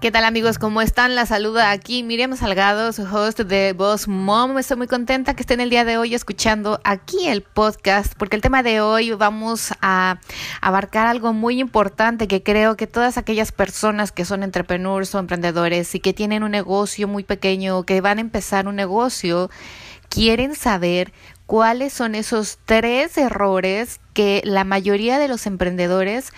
¿Qué tal amigos? ¿Cómo están? La saluda aquí Miriam Salgado, su host de Boss Mom. Estoy muy contenta que estén el día de hoy escuchando aquí el podcast porque el tema de hoy vamos a abarcar algo muy importante que creo que todas aquellas personas que son entrepreneurs o emprendedores y que tienen un negocio muy pequeño o que van a empezar un negocio quieren saber cuáles son esos tres errores que la mayoría de los emprendedores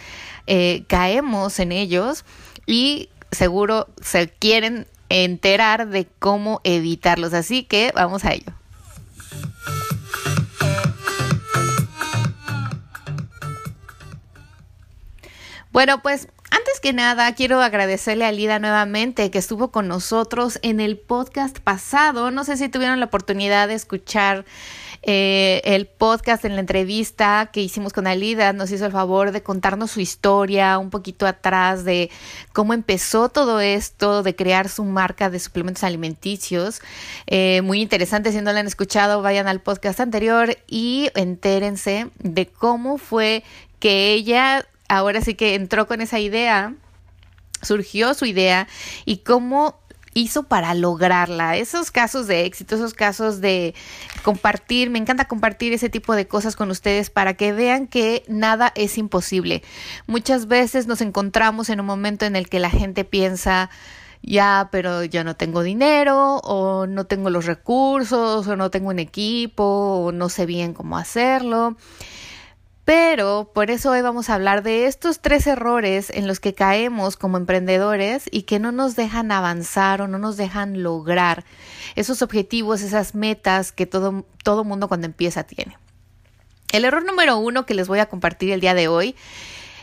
eh, caemos en ellos y seguro se quieren enterar de cómo evitarlos. Así que vamos a ello. Bueno, pues antes que nada, quiero agradecerle a Lida nuevamente que estuvo con nosotros en el podcast pasado. No sé si tuvieron la oportunidad de escuchar eh, el podcast en la entrevista que hicimos con Alida. Nos hizo el favor de contarnos su historia, un poquito atrás de cómo empezó todo esto, de crear su marca de suplementos alimenticios. Eh, muy interesante, si no la han escuchado, vayan al podcast anterior y entérense de cómo fue que ella ahora sí que entró con esa idea, surgió su idea y cómo hizo para lograrla. Esos casos de éxito, esos casos de compartir, me encanta compartir ese tipo de cosas con ustedes para que vean que nada es imposible. Muchas veces nos encontramos en un momento en el que la gente piensa, ya, pero yo no tengo dinero o no tengo los recursos o no tengo un equipo o no sé bien cómo hacerlo. Pero por eso hoy vamos a hablar de estos tres errores en los que caemos como emprendedores y que no nos dejan avanzar o no nos dejan lograr esos objetivos, esas metas que todo, todo mundo cuando empieza tiene. El error número uno que les voy a compartir el día de hoy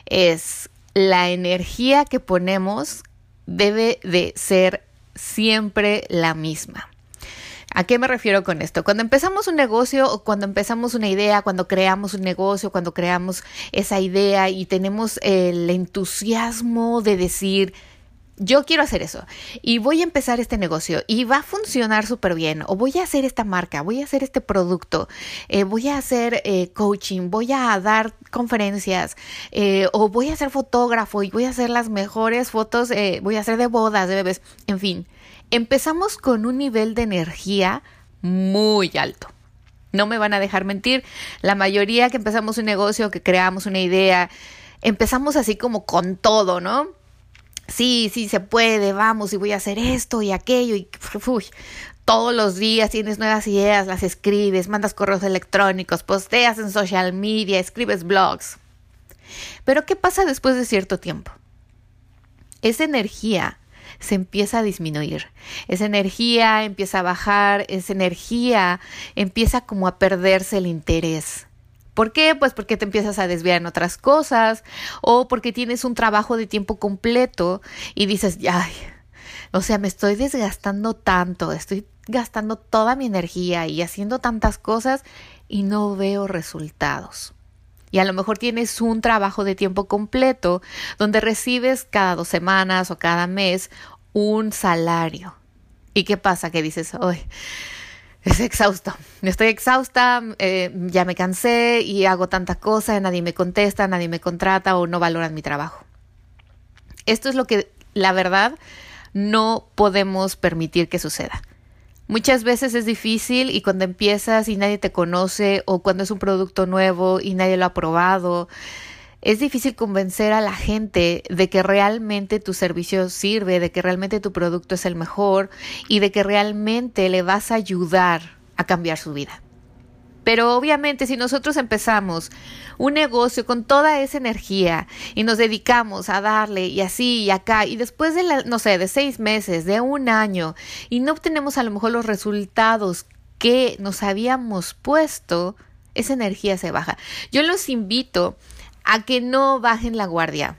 es la energía que ponemos debe de ser siempre la misma. ¿A qué me refiero con esto? Cuando empezamos un negocio o cuando empezamos una idea, cuando creamos un negocio, cuando creamos esa idea y tenemos el entusiasmo de decir, yo quiero hacer eso y voy a empezar este negocio y va a funcionar súper bien o voy a hacer esta marca, voy a hacer este producto, eh, voy a hacer eh, coaching, voy a dar conferencias eh, o voy a ser fotógrafo y voy a hacer las mejores fotos, voy a hacer de bodas, de bebés, en fin empezamos con un nivel de energía muy alto. No me van a dejar mentir, la mayoría que empezamos un negocio, que creamos una idea, empezamos así como con todo, ¿no? Sí, sí, se puede, vamos, y voy a hacer esto y aquello, y todos los días tienes nuevas ideas, las escribes, mandas correos electrónicos, posteas en social media, escribes blogs. Pero ¿qué pasa después de cierto tiempo? Esa energía se empieza a disminuir. Esa energía empieza a bajar, esa energía empieza como a perderse el interés. ¿Por qué? Pues porque te empiezas a desviar en otras cosas o porque tienes un trabajo de tiempo completo y dices, ay, o sea, me estoy desgastando tanto, estoy gastando toda mi energía y haciendo tantas cosas y no veo resultados. Y a lo mejor tienes un trabajo de tiempo completo donde recibes cada dos semanas o cada mes un salario. ¿Y qué pasa? Que dices, hoy es exhausto. Estoy exhausta, eh, ya me cansé y hago tantas cosas, nadie me contesta, nadie me contrata o no valoran mi trabajo. Esto es lo que, la verdad, no podemos permitir que suceda. Muchas veces es difícil y cuando empiezas y nadie te conoce o cuando es un producto nuevo y nadie lo ha probado, es difícil convencer a la gente de que realmente tu servicio sirve, de que realmente tu producto es el mejor y de que realmente le vas a ayudar a cambiar su vida. Pero obviamente si nosotros empezamos un negocio con toda esa energía y nos dedicamos a darle y así y acá y después de, la, no sé, de seis meses, de un año y no obtenemos a lo mejor los resultados que nos habíamos puesto, esa energía se baja. Yo los invito a que no bajen la guardia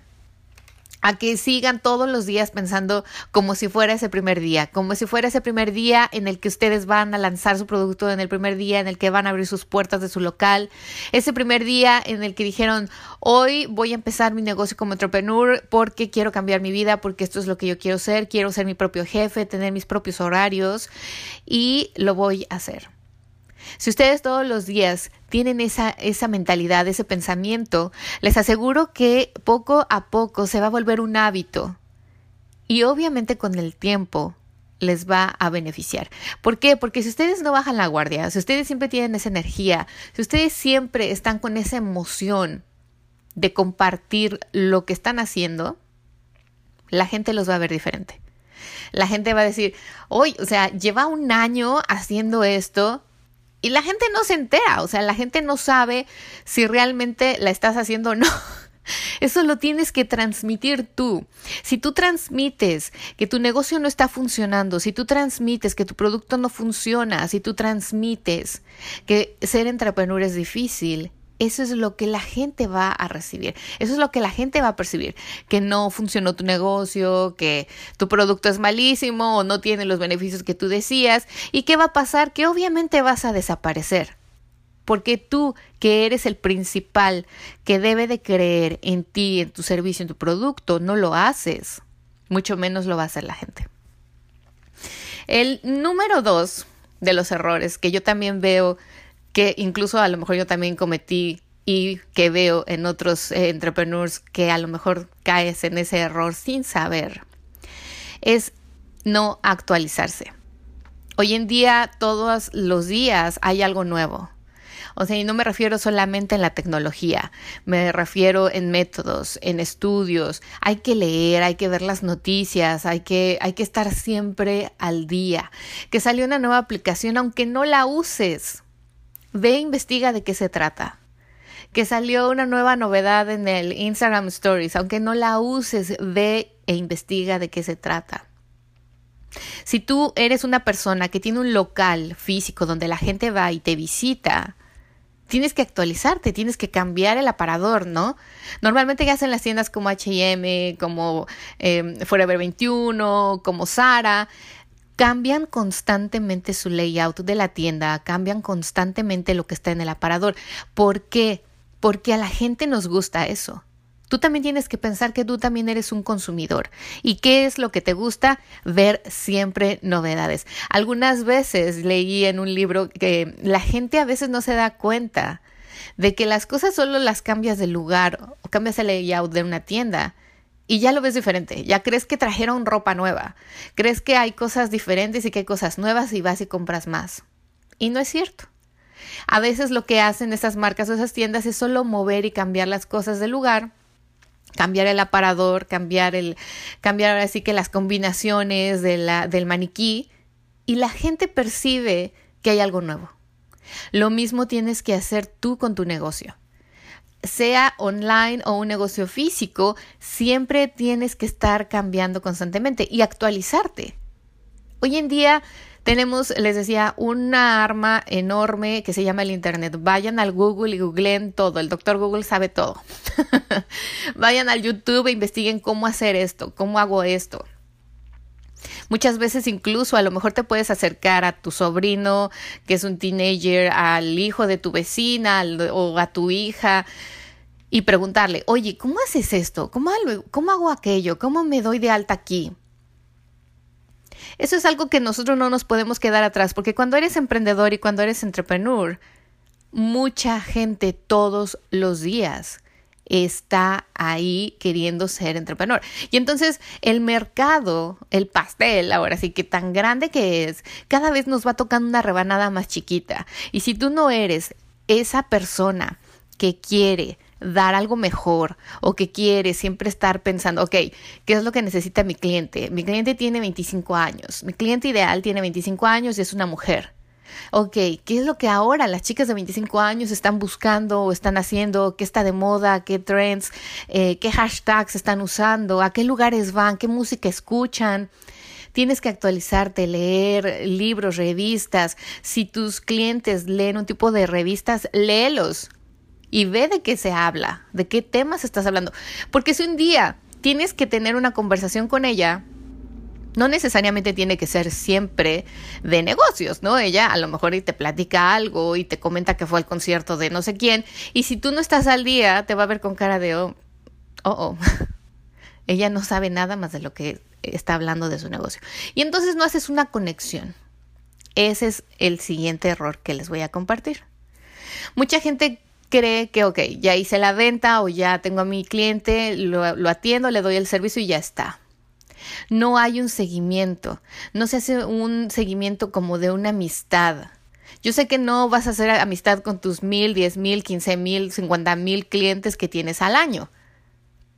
a que sigan todos los días pensando como si fuera ese primer día, como si fuera ese primer día en el que ustedes van a lanzar su producto, en el primer día en el que van a abrir sus puertas de su local, ese primer día en el que dijeron, hoy voy a empezar mi negocio como entrepreneur porque quiero cambiar mi vida, porque esto es lo que yo quiero ser, quiero ser mi propio jefe, tener mis propios horarios y lo voy a hacer. Si ustedes todos los días tienen esa, esa mentalidad, ese pensamiento, les aseguro que poco a poco se va a volver un hábito. Y obviamente con el tiempo les va a beneficiar. ¿Por qué? Porque si ustedes no bajan la guardia, si ustedes siempre tienen esa energía, si ustedes siempre están con esa emoción de compartir lo que están haciendo, la gente los va a ver diferente. La gente va a decir, hoy, o sea, lleva un año haciendo esto y la gente no se entera, o sea, la gente no sabe si realmente la estás haciendo o no. Eso lo tienes que transmitir tú. Si tú transmites que tu negocio no está funcionando, si tú transmites que tu producto no funciona, si tú transmites que ser entrepreneur es difícil, eso es lo que la gente va a recibir, eso es lo que la gente va a percibir, que no funcionó tu negocio, que tu producto es malísimo o no tiene los beneficios que tú decías y qué va a pasar, que obviamente vas a desaparecer. Porque tú, que eres el principal, que debe de creer en ti, en tu servicio, en tu producto, no lo haces. Mucho menos lo va a hacer la gente. El número dos de los errores que yo también veo que incluso a lo mejor yo también cometí y que veo en otros eh, entrepreneurs que a lo mejor caes en ese error sin saber, es no actualizarse. Hoy en día, todos los días hay algo nuevo. O sea, y no me refiero solamente en la tecnología, me refiero en métodos, en estudios. Hay que leer, hay que ver las noticias, hay que, hay que estar siempre al día. Que salió una nueva aplicación, aunque no la uses, Ve e investiga de qué se trata. Que salió una nueva novedad en el Instagram Stories, aunque no la uses, ve e investiga de qué se trata. Si tú eres una persona que tiene un local físico donde la gente va y te visita, tienes que actualizarte, tienes que cambiar el aparador, ¿no? Normalmente ya hacen las tiendas como HM, como eh, Forever 21, como Sara, cambian constantemente su layout de la tienda, cambian constantemente lo que está en el aparador. ¿Por qué? Porque a la gente nos gusta eso. Tú también tienes que pensar que tú también eres un consumidor. ¿Y qué es lo que te gusta? Ver siempre novedades. Algunas veces leí en un libro que la gente a veces no se da cuenta de que las cosas solo las cambias de lugar o cambias el layout de una tienda y ya lo ves diferente, ya crees que trajeron ropa nueva, crees que hay cosas diferentes y que hay cosas nuevas y vas y compras más. Y no es cierto. A veces lo que hacen esas marcas o esas tiendas es solo mover y cambiar las cosas del lugar, cambiar el aparador, cambiar el, cambiar ahora sí que las combinaciones de la, del maniquí y la gente percibe que hay algo nuevo. Lo mismo tienes que hacer tú con tu negocio sea online o un negocio físico, siempre tienes que estar cambiando constantemente y actualizarte. Hoy en día tenemos, les decía, una arma enorme que se llama el Internet. Vayan al Google y googleen todo. El doctor Google sabe todo. Vayan al YouTube e investiguen cómo hacer esto, cómo hago esto. Muchas veces incluso a lo mejor te puedes acercar a tu sobrino que es un teenager, al hijo de tu vecina o a tu hija y preguntarle, oye, ¿cómo haces esto? ¿Cómo, ¿Cómo hago aquello? ¿Cómo me doy de alta aquí? Eso es algo que nosotros no nos podemos quedar atrás, porque cuando eres emprendedor y cuando eres entrepreneur, mucha gente todos los días está ahí queriendo ser entrepreneur. Y entonces el mercado, el pastel, ahora sí que tan grande que es, cada vez nos va tocando una rebanada más chiquita. Y si tú no eres esa persona que quiere dar algo mejor o que quiere siempre estar pensando, ok, ¿qué es lo que necesita mi cliente? Mi cliente tiene 25 años, mi cliente ideal tiene 25 años y es una mujer. Ok, ¿qué es lo que ahora las chicas de 25 años están buscando o están haciendo? ¿Qué está de moda? ¿Qué trends? Eh, ¿Qué hashtags están usando? ¿A qué lugares van? ¿Qué música escuchan? Tienes que actualizarte, leer libros, revistas. Si tus clientes leen un tipo de revistas, léelos. y ve de qué se habla, de qué temas estás hablando. Porque si un día tienes que tener una conversación con ella, no necesariamente tiene que ser siempre de negocios, ¿no? Ella a lo mejor te platica algo y te comenta que fue al concierto de no sé quién, y si tú no estás al día, te va a ver con cara de, oh, oh, oh. ella no sabe nada más de lo que está hablando de su negocio. Y entonces no haces una conexión. Ese es el siguiente error que les voy a compartir. Mucha gente cree que, ok, ya hice la venta o ya tengo a mi cliente, lo atiendo, le doy el servicio y ya está. No hay un seguimiento, no se hace un seguimiento como de una amistad. Yo sé que no vas a hacer amistad con tus mil, diez mil, quince mil, cincuenta mil clientes que tienes al año,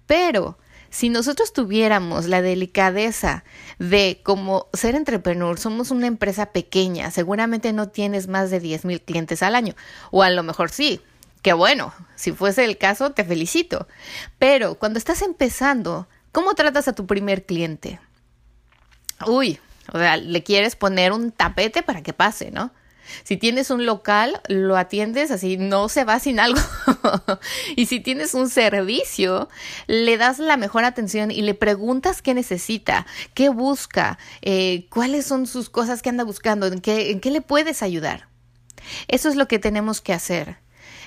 pero si nosotros tuviéramos la delicadeza de como ser entrepreneur, somos una empresa pequeña, seguramente no tienes más de diez mil clientes al año, o a lo mejor sí, que bueno, si fuese el caso, te felicito. Pero cuando estás empezando, ¿Cómo tratas a tu primer cliente? Uy, o sea, le quieres poner un tapete para que pase, ¿no? Si tienes un local, lo atiendes así, no se va sin algo. y si tienes un servicio, le das la mejor atención y le preguntas qué necesita, qué busca, eh, cuáles son sus cosas que anda buscando, en qué, en qué le puedes ayudar. Eso es lo que tenemos que hacer.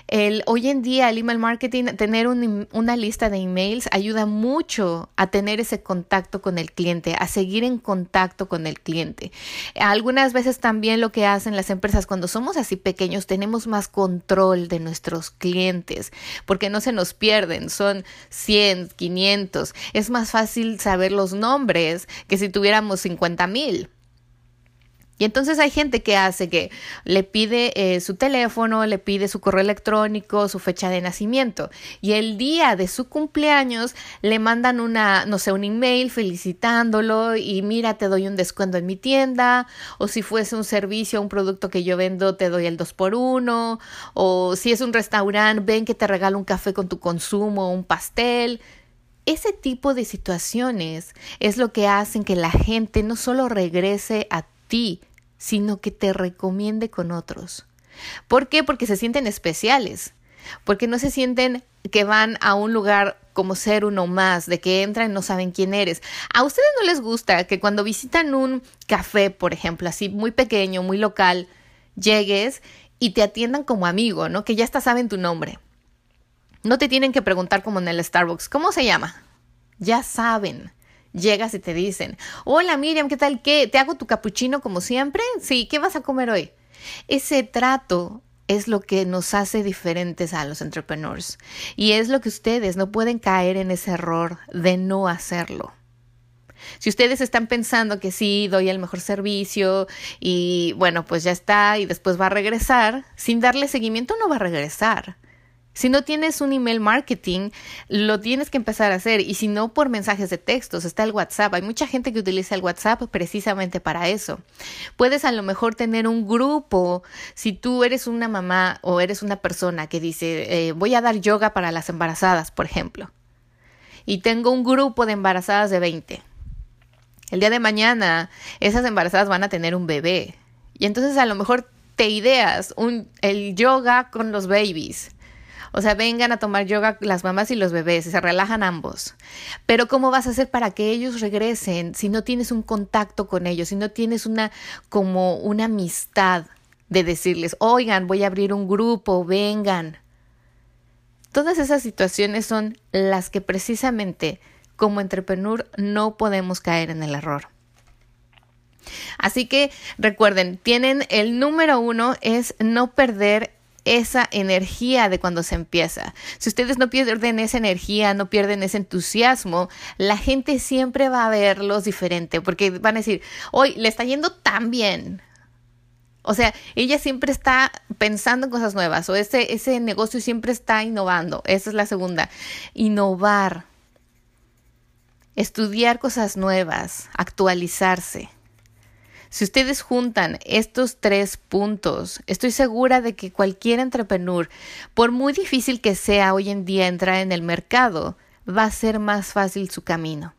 El, hoy en día el email marketing, tener una lista de emails ayuda mucho a tener ese contacto con el cliente, a seguir en contacto con el cliente. Algunas veces también lo que hacen las empresas cuando somos así pequeños tenemos más control de nuestros clientes porque no se nos pierden, son 100, 500. Es más fácil saber los nombres que si tuviéramos 50 mil. Y entonces hay gente que hace que le pide eh, su teléfono, le pide su correo electrónico, su fecha de nacimiento. Y el día de su cumpleaños le mandan una, no sé, un email felicitándolo y mira, te doy un descuento en mi tienda. O si fuese un servicio, un producto que yo vendo, te doy el 2 por 1 O si es un restaurante, ven que te regalo un café con tu consumo, un pastel. Ese tipo de situaciones es lo que hacen que la gente no solo regrese a sino que te recomiende con otros. ¿Por qué? Porque se sienten especiales, porque no se sienten que van a un lugar como ser uno más, de que entran y no saben quién eres. A ustedes no les gusta que cuando visitan un café, por ejemplo, así muy pequeño, muy local, llegues y te atiendan como amigo, ¿no? Que ya hasta saben tu nombre. No te tienen que preguntar como en el Starbucks, ¿cómo se llama? Ya saben llegas y te dicen, hola Miriam, ¿qué tal? ¿Qué? ¿Te hago tu capuchino como siempre? Sí, ¿qué vas a comer hoy? Ese trato es lo que nos hace diferentes a los entrepreneurs y es lo que ustedes no pueden caer en ese error de no hacerlo. Si ustedes están pensando que sí, doy el mejor servicio y bueno, pues ya está y después va a regresar, sin darle seguimiento no va a regresar. Si no tienes un email marketing, lo tienes que empezar a hacer. Y si no, por mensajes de textos, está el WhatsApp. Hay mucha gente que utiliza el WhatsApp precisamente para eso. Puedes a lo mejor tener un grupo. Si tú eres una mamá o eres una persona que dice, eh, voy a dar yoga para las embarazadas, por ejemplo. Y tengo un grupo de embarazadas de 20. El día de mañana, esas embarazadas van a tener un bebé. Y entonces a lo mejor te ideas un, el yoga con los babies o sea, vengan a tomar yoga las mamás y los bebés, se relajan ambos. Pero ¿cómo vas a hacer para que ellos regresen si no tienes un contacto con ellos, si no tienes una como una amistad de decirles, "Oigan, voy a abrir un grupo, vengan." Todas esas situaciones son las que precisamente como entrepreneur no podemos caer en el error. Así que recuerden, tienen el número uno es no perder esa energía de cuando se empieza. Si ustedes no pierden esa energía, no pierden ese entusiasmo, la gente siempre va a verlos diferente porque van a decir, hoy le está yendo tan bien. O sea, ella siempre está pensando en cosas nuevas o ese, ese negocio siempre está innovando. Esa es la segunda. Innovar. Estudiar cosas nuevas, actualizarse. Si ustedes juntan estos tres puntos, estoy segura de que cualquier entrepreneur, por muy difícil que sea hoy en día entrar en el mercado, va a ser más fácil su camino.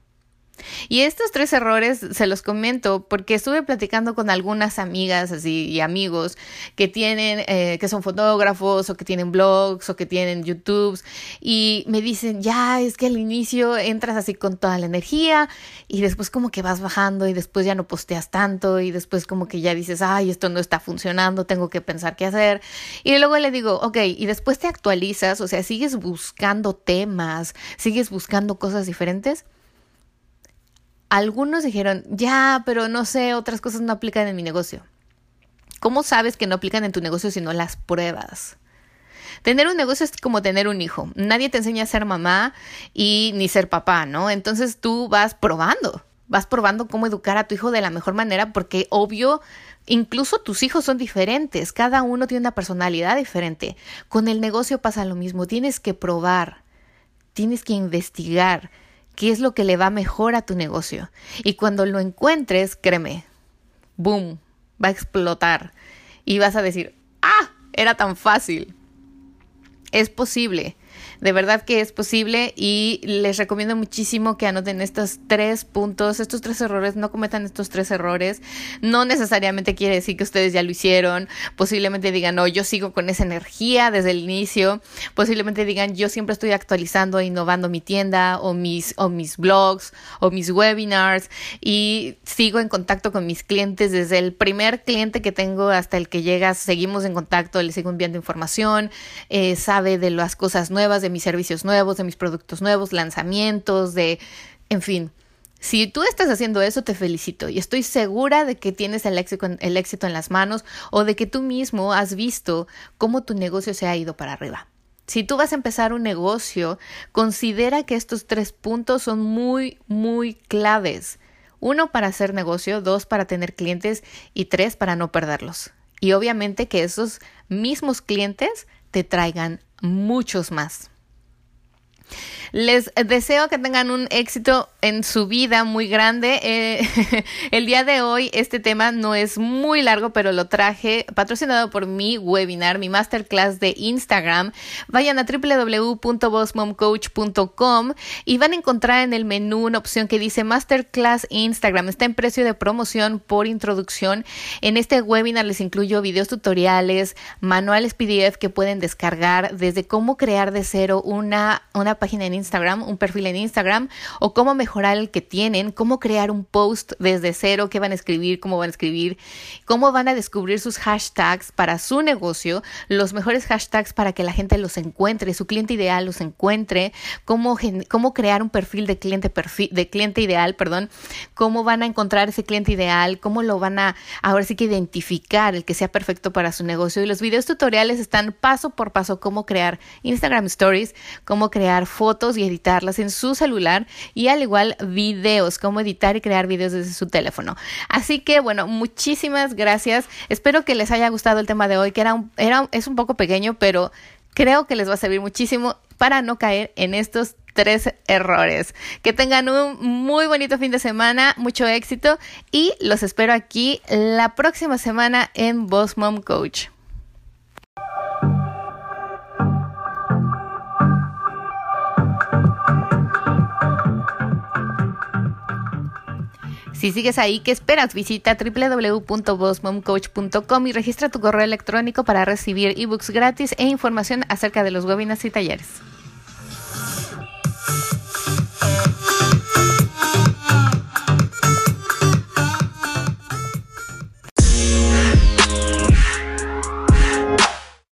Y estos tres errores se los comento porque estuve platicando con algunas amigas así y amigos que tienen, eh, que son fotógrafos o que tienen blogs o que tienen YouTubes y me dicen, ya es que al inicio entras así con toda la energía y después como que vas bajando y después ya no posteas tanto y después como que ya dices, ay, esto no está funcionando, tengo que pensar qué hacer. Y luego le digo, ok, y después te actualizas, o sea, sigues buscando temas, sigues buscando cosas diferentes algunos dijeron, ya, pero no sé, otras cosas no aplican en mi negocio. ¿Cómo sabes que no aplican en tu negocio si no las pruebas? Tener un negocio es como tener un hijo. Nadie te enseña a ser mamá y ni ser papá, ¿no? Entonces tú vas probando, vas probando cómo educar a tu hijo de la mejor manera porque obvio, incluso tus hijos son diferentes, cada uno tiene una personalidad diferente. Con el negocio pasa lo mismo, tienes que probar, tienes que investigar qué es lo que le va mejor a tu negocio. Y cuando lo encuentres, créeme, boom, va a explotar. Y vas a decir, ah, era tan fácil. Es posible. De verdad que es posible y les recomiendo muchísimo que anoten estos tres puntos, estos tres errores, no cometan estos tres errores. No necesariamente quiere decir que ustedes ya lo hicieron, posiblemente digan, no, yo sigo con esa energía desde el inicio, posiblemente digan, yo siempre estoy actualizando e innovando mi tienda o mis, o mis blogs o mis webinars y sigo en contacto con mis clientes desde el primer cliente que tengo hasta el que llega, seguimos en contacto, le sigo enviando información, eh, sabe de las cosas nuevas, de mis servicios nuevos, de mis productos nuevos, lanzamientos, de, en fin. Si tú estás haciendo eso, te felicito y estoy segura de que tienes el éxito, el éxito en las manos o de que tú mismo has visto cómo tu negocio se ha ido para arriba. Si tú vas a empezar un negocio, considera que estos tres puntos son muy, muy claves. Uno para hacer negocio, dos para tener clientes y tres para no perderlos. Y obviamente que esos mismos clientes te traigan muchos más. Les deseo que tengan un éxito en su vida muy grande. Eh, el día de hoy este tema no es muy largo, pero lo traje patrocinado por mi webinar, mi masterclass de Instagram. Vayan a www.bossmomcoach.com y van a encontrar en el menú una opción que dice Masterclass Instagram. Está en precio de promoción por introducción. En este webinar les incluyo videos tutoriales, manuales PDF que pueden descargar desde cómo crear de cero una, una página en Instagram, un perfil en Instagram, o cómo mejorar el que tienen, cómo crear un post desde cero, qué van a escribir, cómo van a escribir, cómo van a descubrir sus hashtags para su negocio, los mejores hashtags para que la gente los encuentre, su cliente ideal los encuentre, cómo, cómo crear un perfil de cliente, perfil, de cliente ideal, perdón, cómo van a encontrar ese cliente ideal, cómo lo van a ahora sí que identificar el que sea perfecto para su negocio. Y los videos tutoriales están paso por paso cómo crear Instagram Stories, cómo crear fotos y editarlas en su celular y al igual videos, cómo editar y crear videos desde su teléfono. Así que bueno, muchísimas gracias. Espero que les haya gustado el tema de hoy, que era, un, era es un poco pequeño, pero creo que les va a servir muchísimo para no caer en estos tres errores. Que tengan un muy bonito fin de semana, mucho éxito y los espero aquí la próxima semana en Boss Mom Coach. Si sigues ahí, ¿qué esperas? Visita www.bossmomcoach.com y registra tu correo electrónico para recibir ebooks gratis e información acerca de los webinars y talleres.